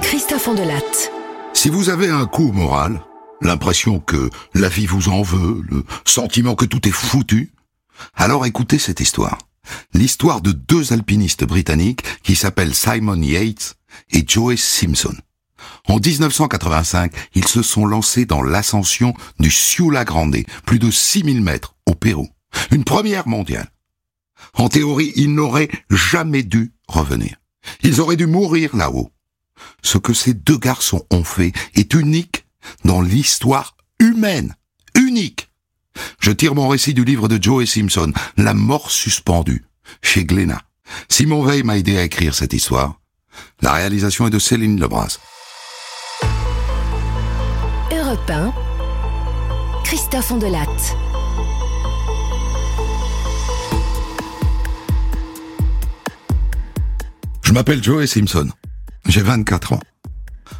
Christophe Ondelatte. Si vous avez un coup moral, l'impression que la vie vous en veut, le sentiment que tout est foutu, alors écoutez cette histoire. L'histoire de deux alpinistes britanniques qui s'appellent Simon Yates et Joe Simpson. En 1985, ils se sont lancés dans l'ascension du Ciula Grande, plus de 6000 mètres, au Pérou. Une première mondiale. En théorie, ils n'auraient jamais dû revenir. Ils auraient dû mourir là-haut. Ce que ces deux garçons ont fait est unique dans l'histoire humaine. Unique. Je tire mon récit du livre de Joe Simpson, La mort suspendue, chez Glénat. Simon Veil m'a aidé à écrire cette histoire. La réalisation est de Céline Lebras. Europe 1. Christophe Ondelatte. Je m'appelle Joey Simpson. J'ai 24 ans.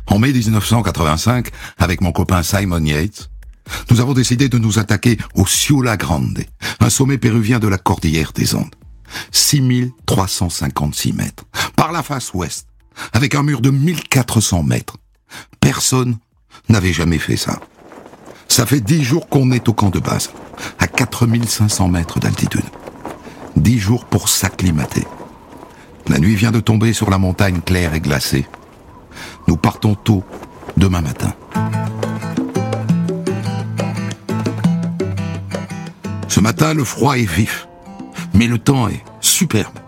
En mai 1985, avec mon copain Simon Yates, nous avons décidé de nous attaquer au Ciula Grande, un sommet péruvien de la cordillère des Andes. 6356 mètres, par la face ouest, avec un mur de 1400 mètres. Personne n'avait jamais fait ça. Ça fait dix jours qu'on est au camp de base, à 4500 mètres d'altitude. Dix jours pour s'acclimater. La nuit vient de tomber sur la montagne claire et glacée. Nous partons tôt demain matin. Ce matin, le froid est vif, mais le temps est superbe.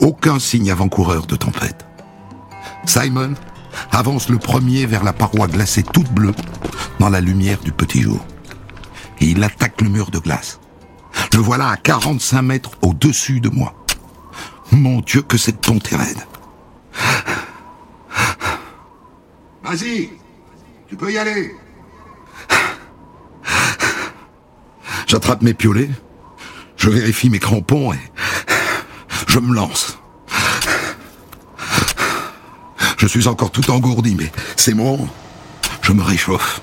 Aucun signe avant-coureur de tempête. Simon avance le premier vers la paroi glacée toute bleue dans la lumière du petit jour. Il attaque le mur de glace. Le voilà à 45 mètres au-dessus de moi. Mon Dieu, que cette pente est raide. Vas-y, tu peux y aller. J'attrape mes piolets, je vérifie mes crampons et je me lance. Je suis encore tout engourdi, mais c'est bon, je me réchauffe.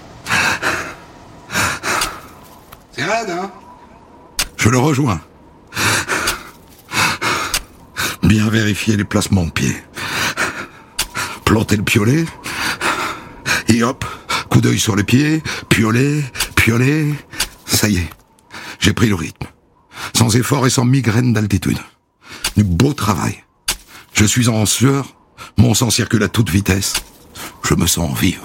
C'est raide, hein? Je le rejoins. Bien vérifier les placements de pied. Planter le piolet. Et hop, coup d'œil sur le pied, piolet, piolet. Ça y est, j'ai pris le rythme. Sans effort et sans migraine d'altitude. Du beau travail. Je suis en sueur, mon sang circule à toute vitesse. Je me sens vivre.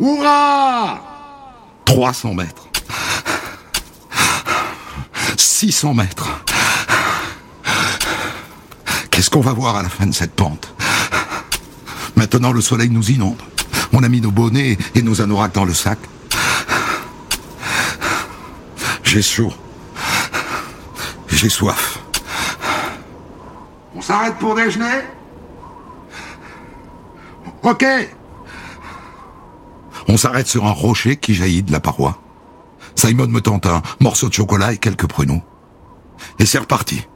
Hurrah 300 mètres. 600 mètres. Qu'est-ce qu'on va voir à la fin de cette pente? Maintenant, le soleil nous inonde. On a mis nos bonnets et nos anoraks dans le sac. J'ai chaud. J'ai soif. On s'arrête pour déjeuner? Ok. On s'arrête sur un rocher qui jaillit de la paroi. Simon me tente un morceau de chocolat et quelques pruneaux. Et c'est reparti.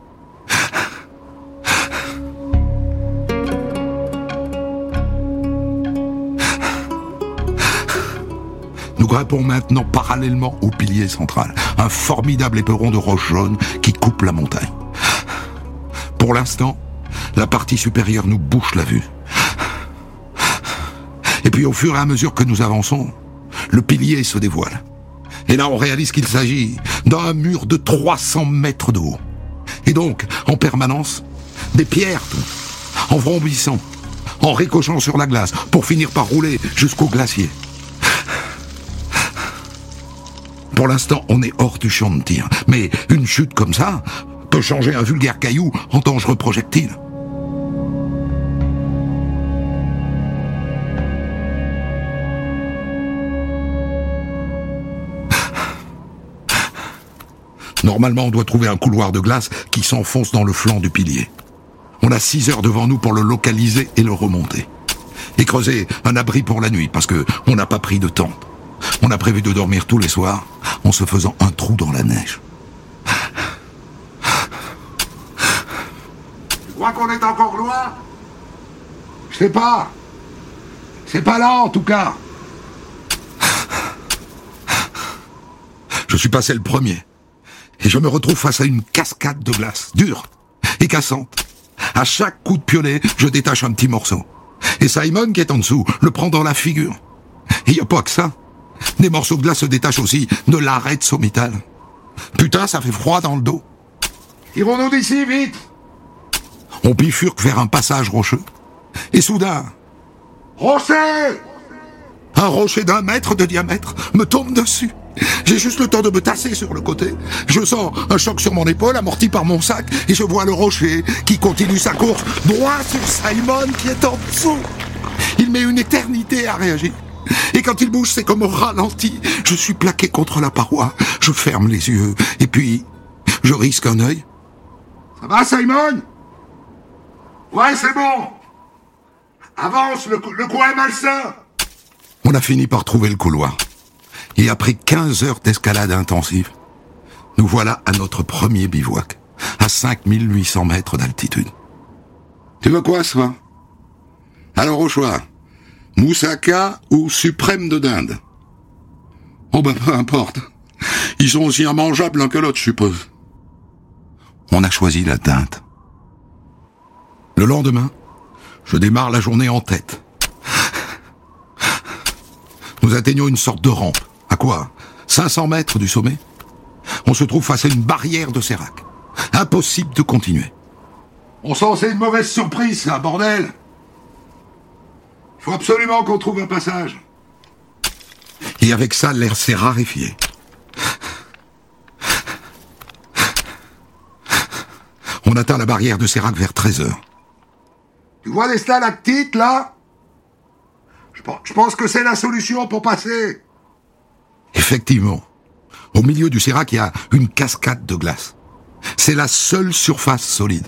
Nous grimpons maintenant parallèlement au pilier central, un formidable éperon de roche jaune qui coupe la montagne. Pour l'instant, la partie supérieure nous bouche la vue. Et puis au fur et à mesure que nous avançons, le pilier se dévoile. Et là, on réalise qu'il s'agit d'un mur de 300 mètres de haut. Et donc, en permanence, des pierres en vrombissant, en ricochant sur la glace, pour finir par rouler jusqu'au glacier. Pour l'instant, on est hors du champ de tir. Mais une chute comme ça peut changer un vulgaire caillou en dangereux projectile. Normalement, on doit trouver un couloir de glace qui s'enfonce dans le flanc du pilier. On a six heures devant nous pour le localiser et le remonter. Et creuser un abri pour la nuit, parce que on n'a pas pris de temps. On a prévu de dormir tous les soirs en se faisant un trou dans la neige. Tu crois qu'on est encore loin? Je sais pas. C'est pas là en tout cas. Je suis passé le premier et je me retrouve face à une cascade de glace, dure et cassante. À chaque coup de piolet, je détache un petit morceau. Et Simon, qui est en dessous, le prend dans la figure. Il n'y a pas que ça. Des morceaux de glace se détachent aussi de l'arête sommitale. Putain, ça fait froid dans le dos. Tirons-nous d'ici, vite On bifurque vers un passage rocheux. Et soudain... Rocher Un rocher d'un mètre de diamètre me tombe dessus. J'ai juste le temps de me tasser sur le côté. Je sens un choc sur mon épaule, amorti par mon sac, et je vois le rocher qui continue sa course droit sur Simon qui est en dessous. Il met une éternité à réagir. Et quand il bouge, c'est comme au ralenti. Je suis plaqué contre la paroi. Je ferme les yeux. Et puis, je risque un œil. Ça va, Simon? Ouais, c'est bon. Avance, le, le coin est malsain. On a fini par trouver le couloir. Et après 15 heures d'escalade intensive, nous voilà à notre premier bivouac, à 5800 mètres d'altitude. Tu veux quoi, ça? Alors au choix, Moussaka ou Suprême de Dinde? Oh ben peu importe. Ils sont aussi immangeables l'un que l'autre, je suppose. On a choisi la dinde. Le lendemain, je démarre la journée en tête. Nous atteignons une sorte de rampe à quoi? 500 mètres du sommet? On se trouve face à une barrière de sérac. Impossible de continuer. On sent c'est une mauvaise surprise, ça, bordel Il Faut absolument qu'on trouve un passage. Et avec ça, l'air s'est raréfié. On atteint la barrière de Sérac vers 13h. Tu vois les stalactites, là? Je pense que c'est la solution pour passer. Effectivement, au milieu du sérac, il y a une cascade de glace. C'est la seule surface solide.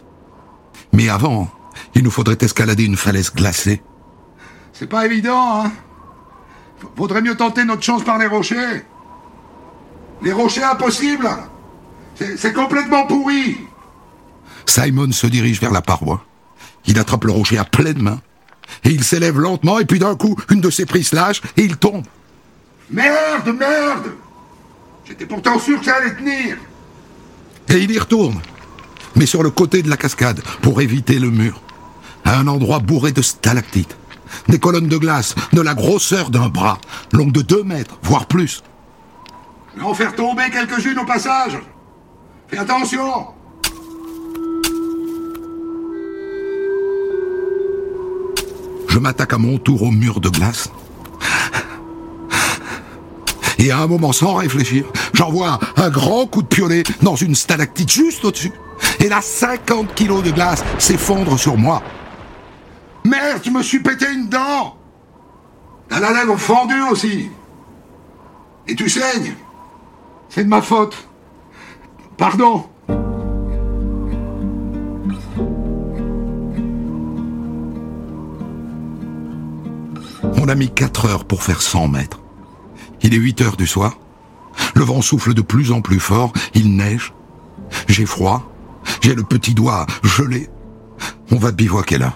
Mais avant, il nous faudrait escalader une falaise glacée. C'est pas évident, hein Vaudrait mieux tenter notre chance par les rochers. Les rochers impossibles C'est complètement pourri Simon se dirige vers la paroi. Il attrape le rocher à pleine main. Et il s'élève lentement, et puis d'un coup, une de ses prises lâche, et il tombe. Merde, merde. J'étais pourtant sûr que ça allait tenir. Et il y retourne, mais sur le côté de la cascade, pour éviter le mur, à un endroit bourré de stalactites, des colonnes de glace de la grosseur d'un bras, longues de 2 mètres, voire plus. Je vais en faire tomber quelques-unes au passage. Fais attention. Je m'attaque à mon tour au mur de glace et à un moment sans réfléchir, j'envoie un grand coup de piolet dans une stalactite juste au-dessus, et là 50 kilos de glace s'effondrent sur moi. Merde, je me suis pété une dent. T'as la lèvre fendue aussi. Et tu saignes. C'est de ma faute. Pardon. On a mis 4 heures pour faire 100 mètres. Il est 8 heures du soir. Le vent souffle de plus en plus fort, il neige. J'ai froid, j'ai le petit doigt gelé. On va bivouaquer là,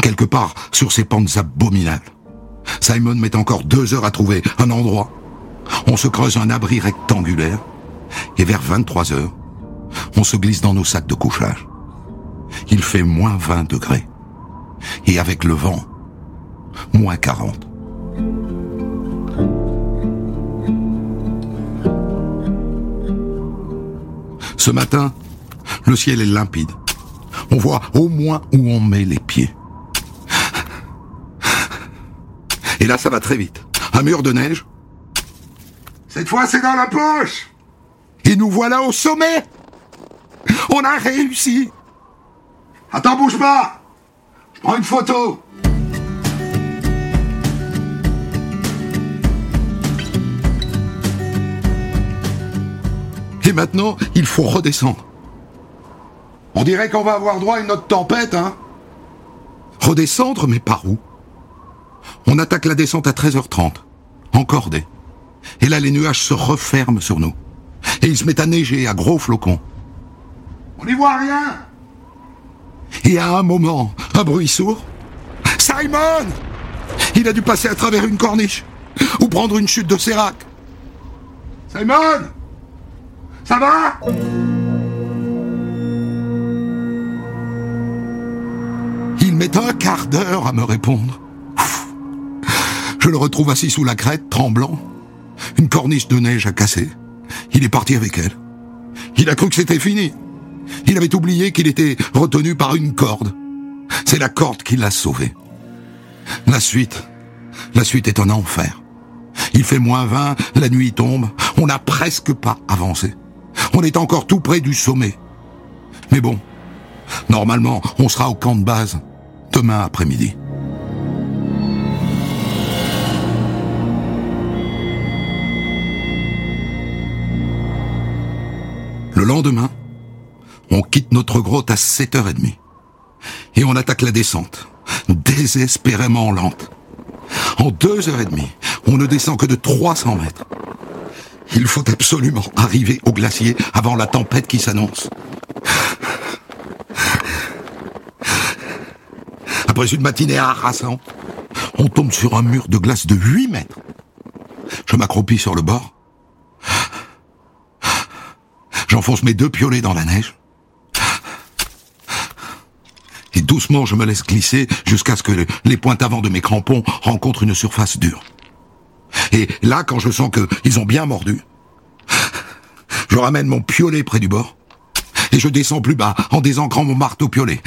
quelque part sur ces pentes abominables. Simon met encore deux heures à trouver un endroit. On se creuse un abri rectangulaire et vers 23 heures, on se glisse dans nos sacs de couchage. Il fait moins 20 degrés et avec le vent, moins 40. Ce matin, le ciel est limpide. On voit au moins où on met les pieds. Et là, ça va très vite. Un mur de neige. Cette fois, c'est dans la poche. Et nous voilà au sommet. On a réussi. Attends, bouge pas. Je prends une photo. Et maintenant, il faut redescendre. On dirait qu'on va avoir droit à une autre tempête, hein Redescendre, mais par où? On attaque la descente à 13h30, encore des. Et là, les nuages se referment sur nous. Et il se met à neiger à gros flocons. On n'y voit rien Et à un moment, un bruit sourd. Simon Il a dû passer à travers une corniche ou prendre une chute de sérac. Simon ça va? Il met un quart d'heure à me répondre. Je le retrouve assis sous la crête, tremblant. Une corniche de neige a cassé. Il est parti avec elle. Il a cru que c'était fini. Il avait oublié qu'il était retenu par une corde. C'est la corde qui l'a sauvé. La suite, la suite est un enfer. Il fait moins 20, la nuit tombe, on n'a presque pas avancé. On est encore tout près du sommet. Mais bon, normalement, on sera au camp de base demain après-midi. Le lendemain, on quitte notre grotte à 7h30. Et on attaque la descente, désespérément lente. En deux heures et demie, on ne descend que de 300 mètres. Il faut absolument arriver au glacier avant la tempête qui s'annonce. Après une matinée harassante, on tombe sur un mur de glace de 8 mètres. Je m'accroupis sur le bord. J'enfonce mes deux piolets dans la neige. Et doucement, je me laisse glisser jusqu'à ce que les pointes avant de mes crampons rencontrent une surface dure. Et là, quand je sens qu'ils ont bien mordu, je ramène mon piolet près du bord et je descends plus bas en désancrant mon marteau piolet.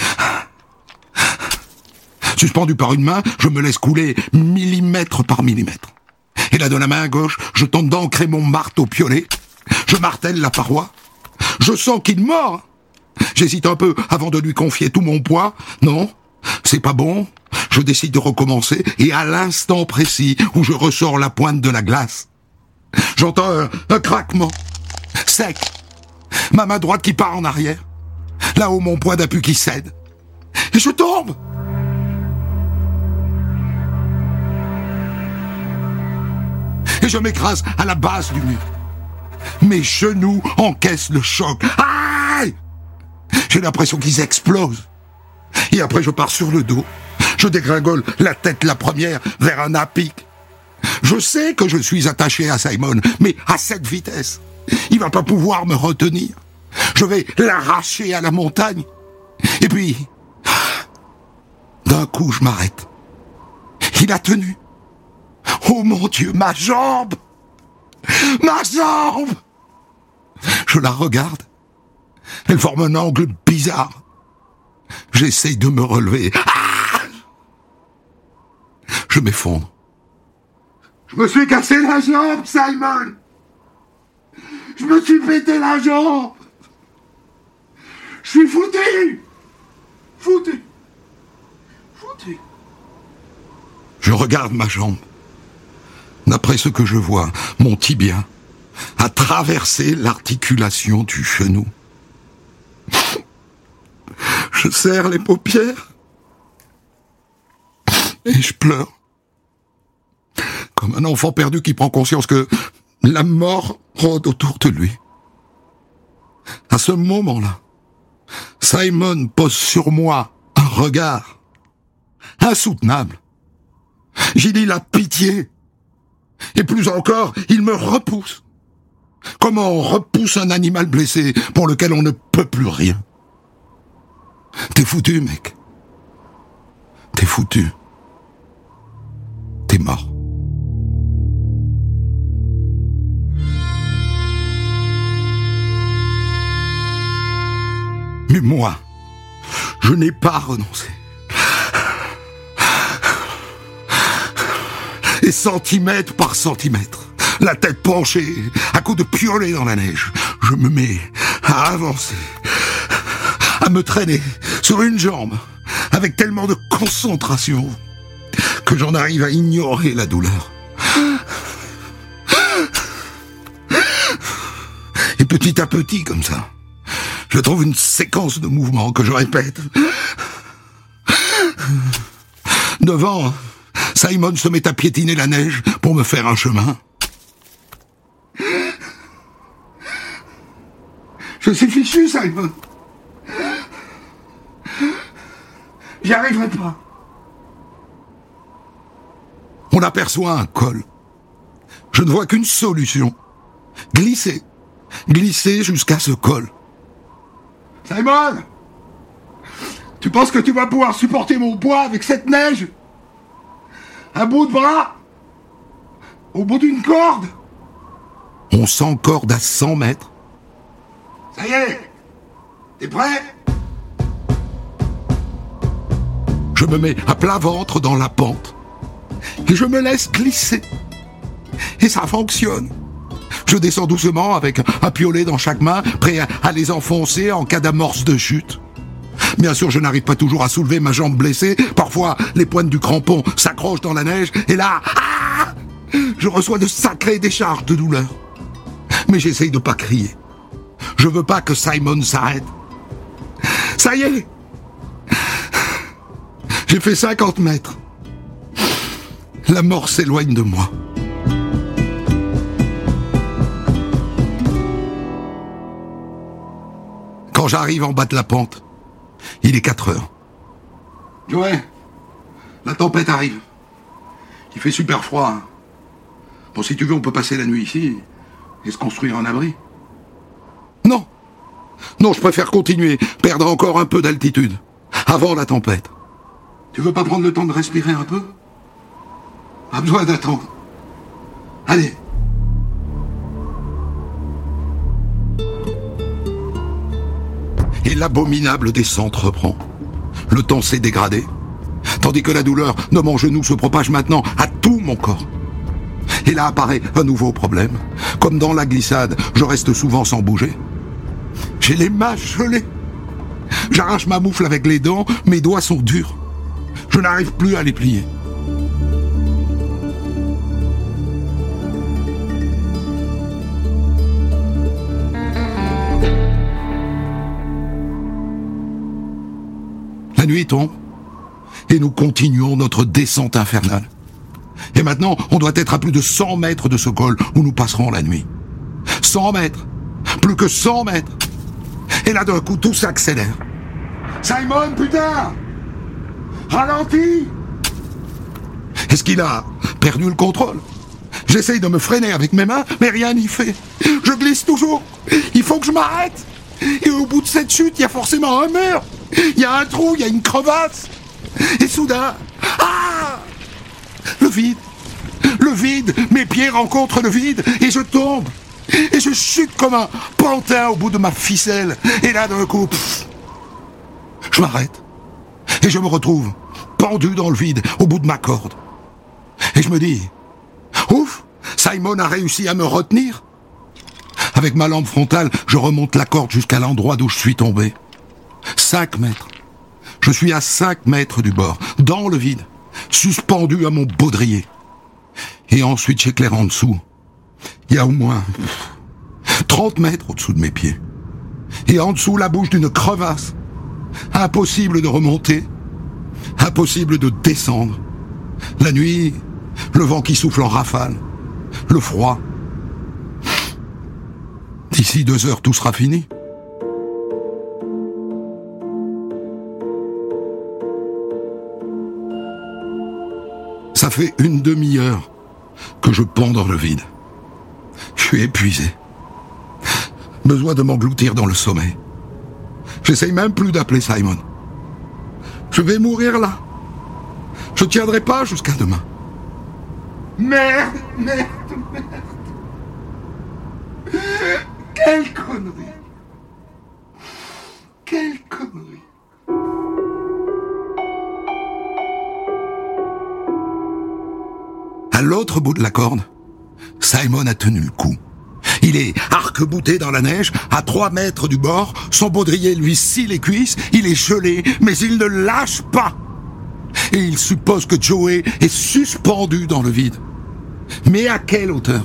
Suspendu par une main, je me laisse couler millimètre par millimètre. Et là, de la main gauche, je tente d'ancrer mon marteau piolet. Je martèle la paroi. Je sens qu'il mord. J'hésite un peu avant de lui confier tout mon poids. Non, c'est pas bon? Je décide de recommencer et à l'instant précis où je ressors la pointe de la glace, j'entends un, craquement sec. Ma main droite qui part en arrière. Là-haut, mon point d'appui qui cède. Et je tombe. Et je m'écrase à la base du mur. Mes genoux encaissent le choc. Aïe J'ai l'impression qu'ils explosent. Et après, je pars sur le dos. Je dégringole la tête la première vers un apic. Je sais que je suis attaché à Simon, mais à cette vitesse, il va pas pouvoir me retenir. Je vais l'arracher à la montagne. Et puis, d'un coup, je m'arrête. Il a tenu. Oh mon Dieu, ma jambe Ma jambe Je la regarde. Elle forme un angle bizarre. J'essaye de me relever. Ah je m'effondre. Je me suis cassé la jambe, Simon Je me suis pété la jambe Je suis foutu Foutu Foutu Je regarde ma jambe. D'après ce que je vois, mon tibia a traversé l'articulation du genou. Je serre les paupières et je pleure. Comme un enfant perdu qui prend conscience que la mort rôde autour de lui. À ce moment-là, Simon pose sur moi un regard insoutenable. J'y dis la pitié. Et plus encore, il me repousse. Comment on repousse un animal blessé pour lequel on ne peut plus rien? T'es foutu, mec. T'es foutu. T'es mort. Mais moi, je n'ai pas renoncé. Et centimètre par centimètre, la tête penchée, à coups de piolet dans la neige, je me mets à avancer, à me traîner sur une jambe, avec tellement de concentration que j'en arrive à ignorer la douleur. Et petit à petit, comme ça, je trouve une séquence de mouvements que je répète. Devant, Simon se met à piétiner la neige pour me faire un chemin. Je suis fichu, Simon. J'y arriverai pas. On aperçoit un col. Je ne vois qu'une solution. Glisser. Glisser jusqu'à ce col. Simon Tu penses que tu vas pouvoir supporter mon poids avec cette neige? Un bout de bras? Au bout d'une corde? On s'encorde à 100 mètres. Ça y est T'es prêt? Je me mets à plat ventre dans la pente. Et je me laisse glisser. Et ça fonctionne. Je descends doucement avec un piolet dans chaque main, prêt à les enfoncer en cas d'amorce de chute. Bien sûr, je n'arrive pas toujours à soulever ma jambe blessée. Parfois, les pointes du crampon s'accrochent dans la neige. Et là, ah je reçois de sacrées décharges de douleur. Mais j'essaye de pas crier. Je veux pas que Simon s'arrête. Ça y est J'ai fait 50 mètres. La mort s'éloigne de moi. Quand j'arrive en bas de la pente, il est 4 heures. Ouais, la tempête arrive. Il fait super froid. hein. Bon, si tu veux, on peut passer la nuit ici et se construire un abri. Non Non, je préfère continuer, perdre encore un peu d'altitude, avant la tempête. Tu veux pas prendre le temps de respirer un peu? Pas besoin d'attendre. Allez. Et l'abominable descente reprend. Le temps s'est dégradé, tandis que la douleur de mon genou se propage maintenant à tout mon corps. Et là apparaît un nouveau problème. Comme dans la glissade, je reste souvent sans bouger. J'ai les mains gelées. J'arrache ma moufle avec les dents, mes doigts sont durs. Je n'arrive plus à les plier. La nuit tombe et nous continuons notre descente infernale. Et maintenant, on doit être à plus de 100 mètres de ce col où nous passerons la nuit. 100 mètres Plus que 100 mètres Et là, d'un coup, tout s'accélère. Simon, putain Ralentis Est-ce qu'il a perdu le contrôle? J'essaye de me freiner avec mes mains, mais rien n'y fait. Je glisse toujours. Il faut que je m'arrête. Et au bout de cette chute, il y a forcément un mur. Il y a un trou, il y a une crevasse. Et soudain, ah Le vide. Le vide. Mes pieds rencontrent le vide et je tombe. Et je chute comme un pantin au bout de ma ficelle. Et là, d'un coup, pff, je m'arrête. Et je me retrouve pendu dans le vide au bout de ma corde. Et je me dis, ouf, Simon a réussi à me retenir. Avec ma lampe frontale, je remonte la corde jusqu'à l'endroit d'où je suis tombé. Cinq mètres. Je suis à cinq mètres du bord, dans le vide, suspendu à mon baudrier. Et ensuite, j'éclaire en dessous. Il y a au moins pff, 30 mètres au-dessous de mes pieds. Et en dessous, la bouche d'une crevasse. Impossible de remonter. Impossible de descendre. La nuit, le vent qui souffle en rafale. Le froid. D'ici deux heures, tout sera fini. Ça fait une demi-heure que je pends dans le vide. Je suis épuisé. Besoin de m'engloutir dans le sommeil. J'essaye même plus d'appeler Simon. Je vais mourir là. Je tiendrai pas jusqu'à demain. Merde, merde, merde. Quelle connerie. Quelle connerie. À l'autre bout de la corde, Simon a tenu le coup. Il est arc-bouté dans la neige, à trois mètres du bord, son baudrier lui scie les cuisses, il est gelé, mais il ne lâche pas. Et il suppose que Joey est suspendu dans le vide. Mais à quelle hauteur?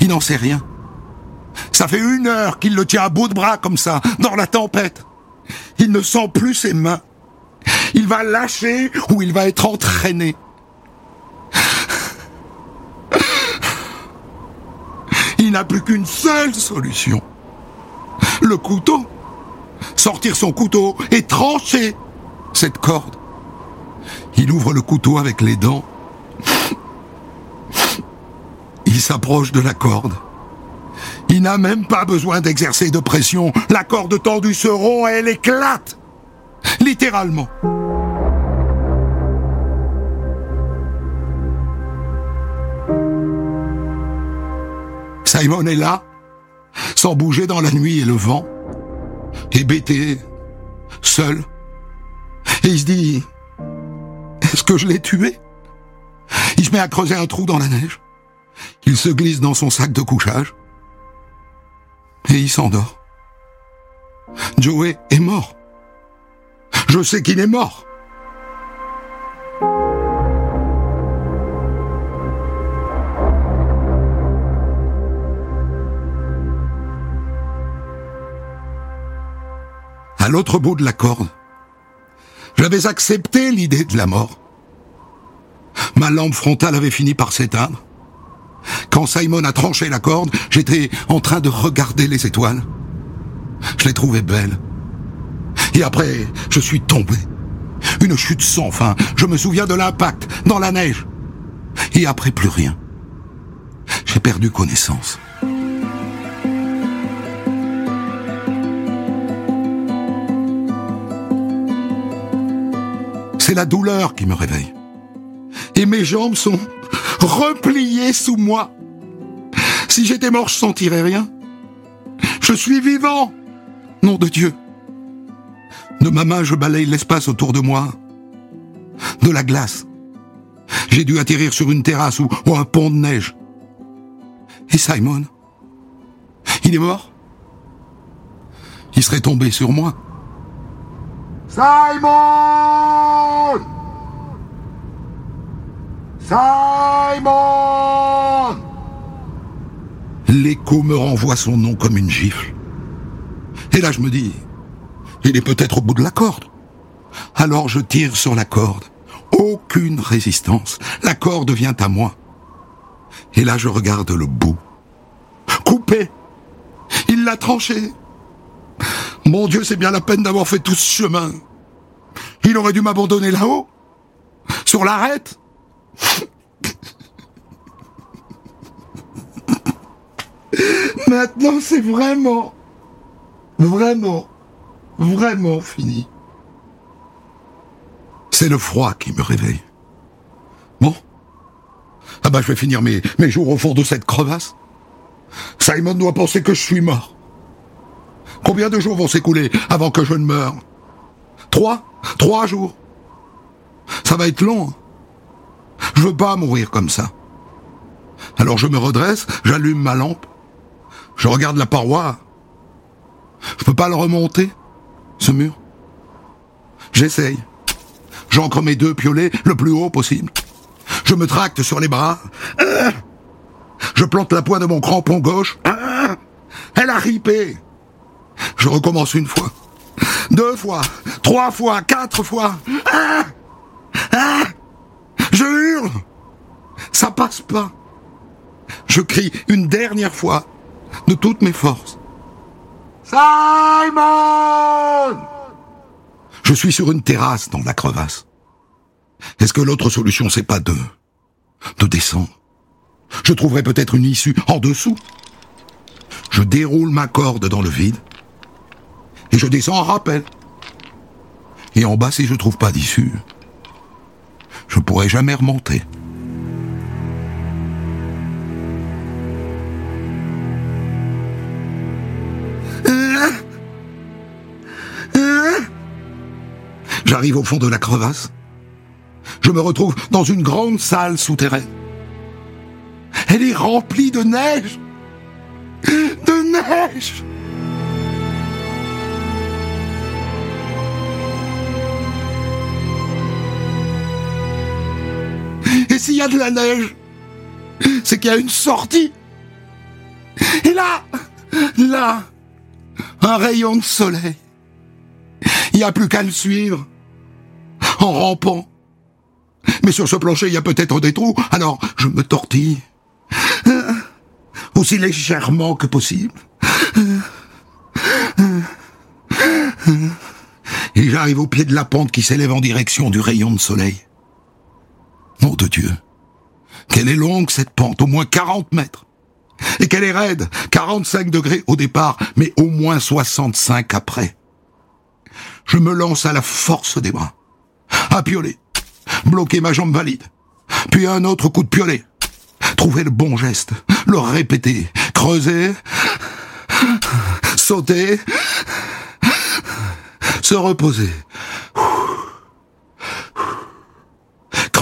Il n'en sait rien. Ça fait une heure qu'il le tient à bout de bras comme ça, dans la tempête. Il ne sent plus ses mains. Il va lâcher ou il va être entraîné. Il n'a plus qu'une seule solution. Le couteau. Sortir son couteau et trancher cette corde. Il ouvre le couteau avec les dents. Il s'approche de la corde. Il n'a même pas besoin d'exercer de pression. La corde tendue se rompt et elle éclate. Littéralement. Simon est là, sans bouger dans la nuit et le vent, hébété, seul. Et il se dit, est-ce que je l'ai tué? Il se met à creuser un trou dans la neige. Il se glisse dans son sac de couchage. Et il s'endort. Joey est mort. Je sais qu'il est mort. L'autre bout de la corde, j'avais accepté l'idée de la mort. Ma lampe frontale avait fini par s'éteindre. Quand Simon a tranché la corde, j'étais en train de regarder les étoiles. Je les trouvais belles. Et après, je suis tombé. Une chute sans fin. Je me souviens de l'impact dans la neige. Et après, plus rien. J'ai perdu connaissance. C'est la douleur qui me réveille. Et mes jambes sont repliées sous moi. Si j'étais mort, je sentirais rien. Je suis vivant. Nom de Dieu. De ma main, je balaye l'espace autour de moi. De la glace. J'ai dû atterrir sur une terrasse ou, ou un pont de neige. Et Simon Il est mort Il serait tombé sur moi. Simon Simon L'écho me renvoie son nom comme une gifle. Et là, je me dis, il est peut-être au bout de la corde. Alors je tire sur la corde. Aucune résistance. La corde vient à moi. Et là, je regarde le bout. Coupé. Il l'a tranché. Mon Dieu, c'est bien la peine d'avoir fait tout ce chemin. Il aurait dû m'abandonner là-haut. Sur l'arête. Maintenant, c'est vraiment, vraiment, vraiment fini. C'est le froid qui me réveille. Bon. Ah bah je vais finir mes, mes jours au fond de cette crevasse. Simon doit penser que je suis mort. Combien de jours vont s'écouler avant que je ne meure Trois Trois jours Ça va être long. hein. Je veux pas mourir comme ça. Alors je me redresse, j'allume ma lampe, je regarde la paroi. Je peux pas le remonter, ce mur. J'essaye. J'ancre mes deux piolets le plus haut possible. Je me tracte sur les bras. Je plante la pointe de mon crampon gauche. Elle a ripé. Je recommence une fois, deux fois, trois fois, quatre fois. Je hurle. Ça passe pas. Je crie une dernière fois, de toutes mes forces. Simon Je suis sur une terrasse dans la crevasse. Est-ce que l'autre solution, c'est pas de... de descendre? Je trouverai peut-être une issue en dessous. Je déroule ma corde dans le vide. Et je descends en rappel. Et en bas, si je trouve pas d'issue, je pourrai jamais remonter. J'arrive au fond de la crevasse. Je me retrouve dans une grande salle souterraine. Elle est remplie de neige. De neige. Et s'il y a de la neige, c'est qu'il y a une sortie. Et là, là, un rayon de soleil. Il n'y a plus qu'à le suivre. En rampant. Mais sur ce plancher, il y a peut-être des trous, alors je me tortille. Aussi légèrement que possible. Et j'arrive au pied de la pente qui s'élève en direction du rayon de soleil. Nom de Dieu. Qu'elle est longue cette pente, au moins 40 mètres. Et qu'elle est raide, 45 degrés au départ, mais au moins 65 après. Je me lance à la force des bras. À pioler. Bloquer ma jambe valide. Puis un autre coup de piolet. Trouver le bon geste. Le répéter. Creuser. Sauter. Se reposer.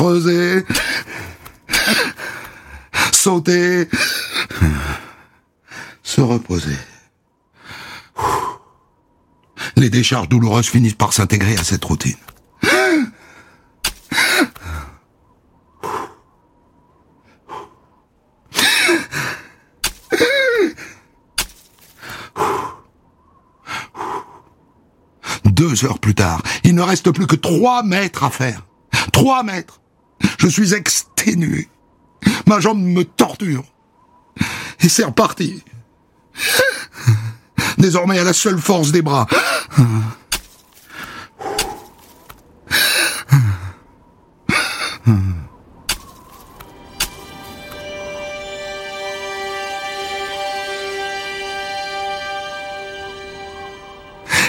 Creuser. Sauter. Se reposer. Les décharges douloureuses finissent par s'intégrer à cette routine. Deux heures plus tard, il ne reste plus que trois mètres à faire. Trois mètres. Je suis exténué. Ma jambe me torture. Et c'est reparti. Désormais à la seule force des bras.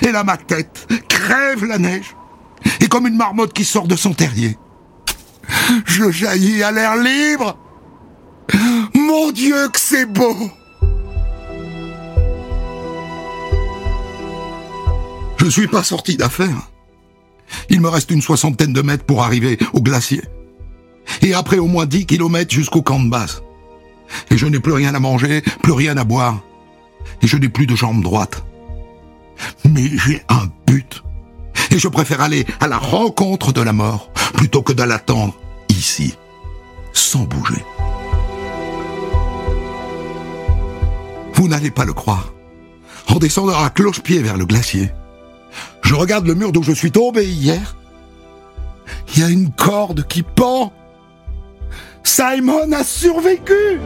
Et là, ma tête crève la neige. Et comme une marmotte qui sort de son terrier. Je jaillis à l'air libre. Mon Dieu, que c'est beau! Je suis pas sorti d'affaire. Il me reste une soixantaine de mètres pour arriver au glacier. Et après au moins dix kilomètres jusqu'au camp de base. Et je n'ai plus rien à manger, plus rien à boire. Et je n'ai plus de jambes droites. Mais j'ai un but. Et je préfère aller à la rencontre de la mort plutôt que de l'attendre ici, sans bouger. Vous n'allez pas le croire. En descendant à cloche-pied vers le glacier, je regarde le mur d'où je suis tombé hier. Il y a une corde qui pend. Simon a survécu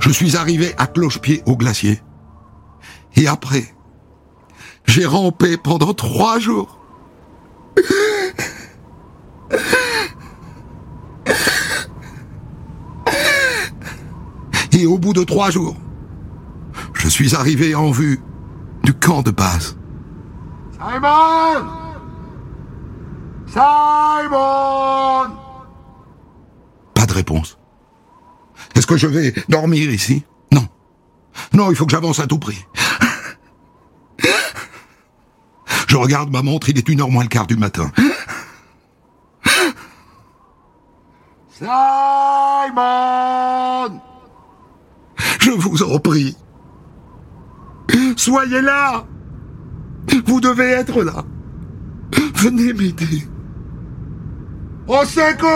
Je suis arrivé à cloche-pied au glacier. Et après, j'ai rampé pendant trois jours. Et au bout de trois jours, je suis arrivé en vue du camp de base. Simon Simon Pas de réponse. Est-ce que je vais dormir ici? Non. Non, il faut que j'avance à tout prix. Je regarde ma montre, il est une heure moins le quart du matin. Simon Je vous en prie. Soyez là Vous devez être là. Venez m'aider. Au secours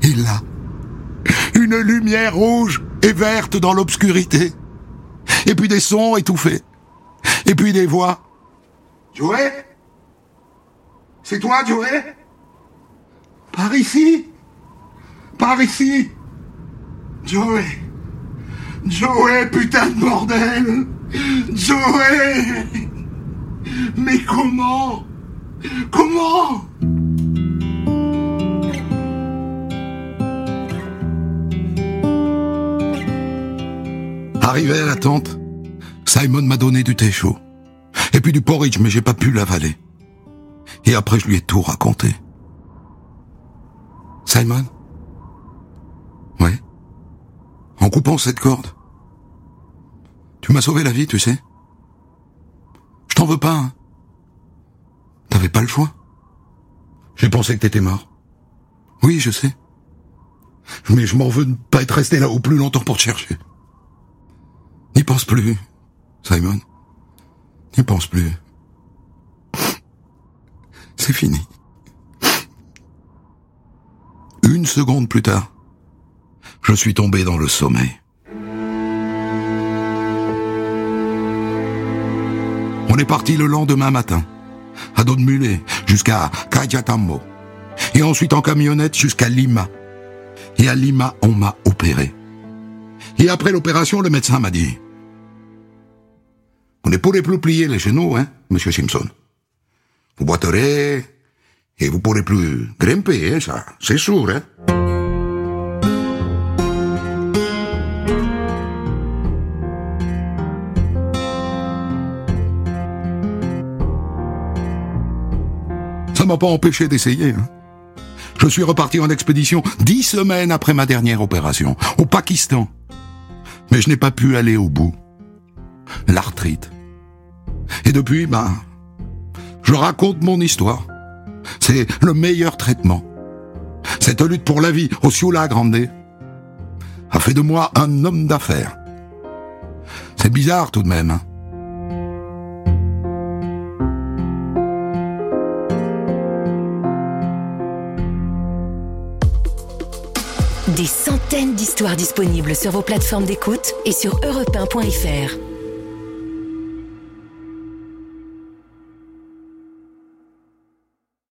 Et là, une lumière rouge et verte dans l'obscurité. Et puis des sons étouffés. Et puis des voix. Joey C'est toi, Joey Par ici? Par ici? Joey Joey, putain de bordel! Joey Mais comment? Comment? Arrivé à la tente, Simon m'a donné du thé chaud. Et puis du porridge, mais j'ai pas pu l'avaler. Et après, je lui ai tout raconté. Simon? Ouais En coupant cette corde. Tu m'as sauvé la vie, tu sais. Je t'en veux pas, hein. T'avais pas le choix. J'ai pensé que t'étais mort. Oui, je sais. Mais je m'en veux de ne pas être resté là-haut plus longtemps pour te chercher. N'y pense plus, Simon. N'y pense plus. C'est fini. Une seconde plus tard, je suis tombé dans le sommeil. On est parti le lendemain matin, à dos de mulet, jusqu'à Kajatambo, et ensuite en camionnette jusqu'à Lima. Et à Lima, on m'a opéré. Et après l'opération, le médecin m'a dit, ne pourrez plus plier les genoux, hein, monsieur Simpson. Vous boiterez et vous pourrez plus grimper, hein, ça, c'est sûr, hein. Ça m'a pas empêché d'essayer, hein. Je suis reparti en expédition dix semaines après ma dernière opération, au Pakistan. Mais je n'ai pas pu aller au bout. L'arthrite, et depuis, ben, je raconte mon histoire. C'est le meilleur traitement. Cette lutte pour la vie au Ciula Grande a fait de moi un homme d'affaires. C'est bizarre tout de même. Hein. Des centaines d'histoires disponibles sur vos plateformes d'écoute et sur europe